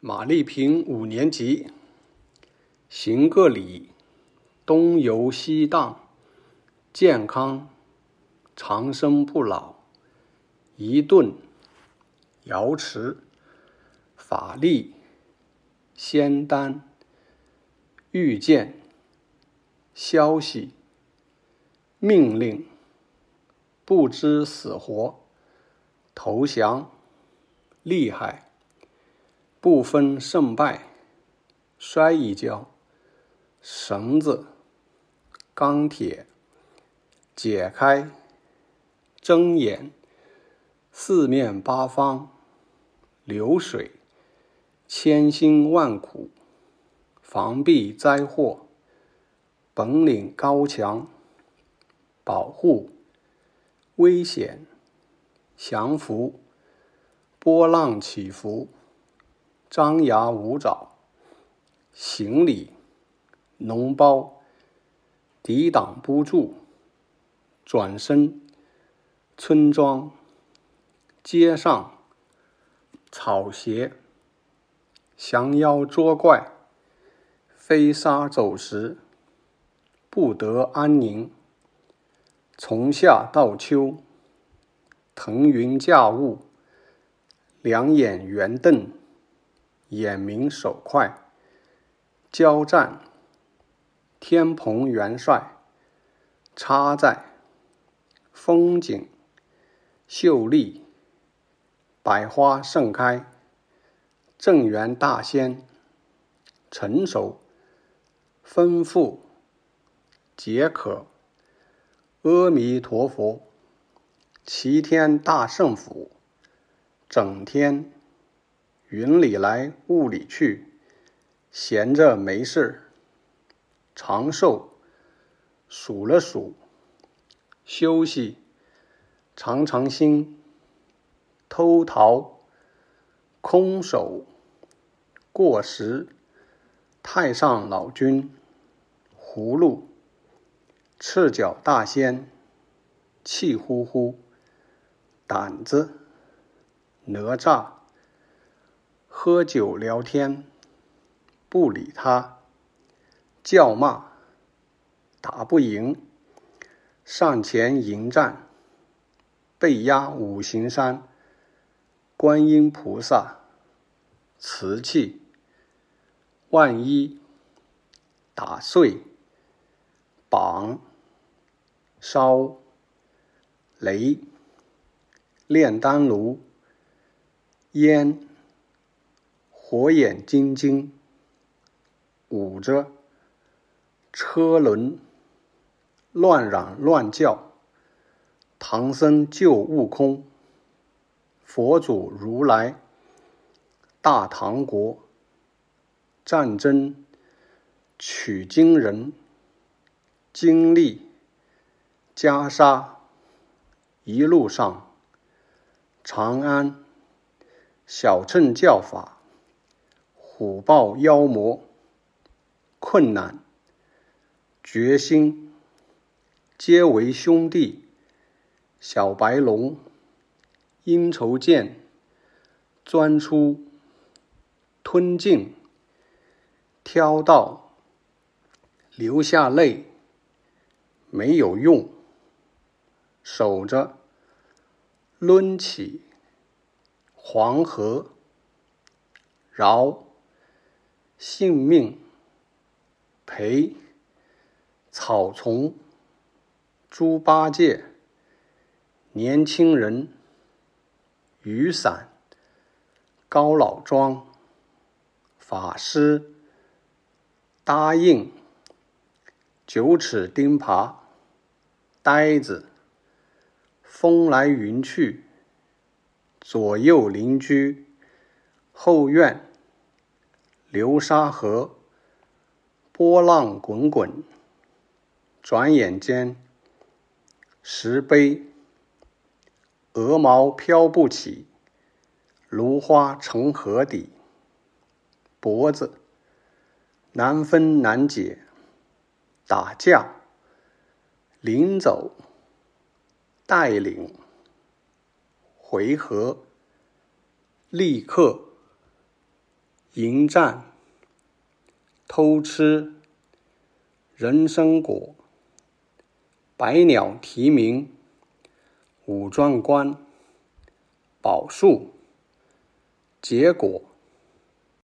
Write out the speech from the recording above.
马丽萍五年级，行个礼，东游西荡，健康长生不老。一顿瑶池，法力仙丹，遇见消息，命令不知死活，投降厉害。不分胜败，摔一跤，绳子，钢铁，解开，睁眼，四面八方，流水，千辛万苦，防避灾祸，本领高强，保护，危险，降服，波浪起伏。张牙舞爪，行李，脓包，抵挡不住，转身，村庄，街上，草鞋，降妖捉怪，飞沙走石，不得安宁，从夏到秋，腾云驾雾，两眼圆瞪。眼明手快，交战，天蓬元帅，插在，风景，秀丽，百花盛开，正元大仙，成熟，丰富，解渴，阿弥陀佛，齐天大圣府，整天。云里来，雾里去，闲着没事。长寿，数了数，休息，常常心，偷桃，空手，过时，太上老君，葫芦，赤脚大仙，气呼呼，胆子，哪吒。喝酒聊天，不理他，叫骂，打不赢，上前迎战，被压五行山，观音菩萨，瓷器，万一，打碎，绑，烧，雷，炼丹炉，烟。火眼金睛，捂着车轮，乱嚷乱叫。唐僧救悟空，佛祖如来，大唐国战争取经人，经历袈裟，一路上长安小乘教法。虎豹妖魔，困难，决心，皆为兄弟。小白龙，阴愁剑，钻出，吞进，挑到，流下泪，没有用，守着，抡起，黄河，饶。性命陪草丛猪八戒年轻人雨伞高老庄法师答应九齿钉耙呆子风来云去左右邻居后院。流沙河，波浪滚滚。转眼间，石碑，鹅毛飘不起，芦花成河底。脖子，难分难解。打架，临走，带领，回合，立刻。迎战、偷吃、人参果、百鸟啼鸣、武状观、宝树、结果。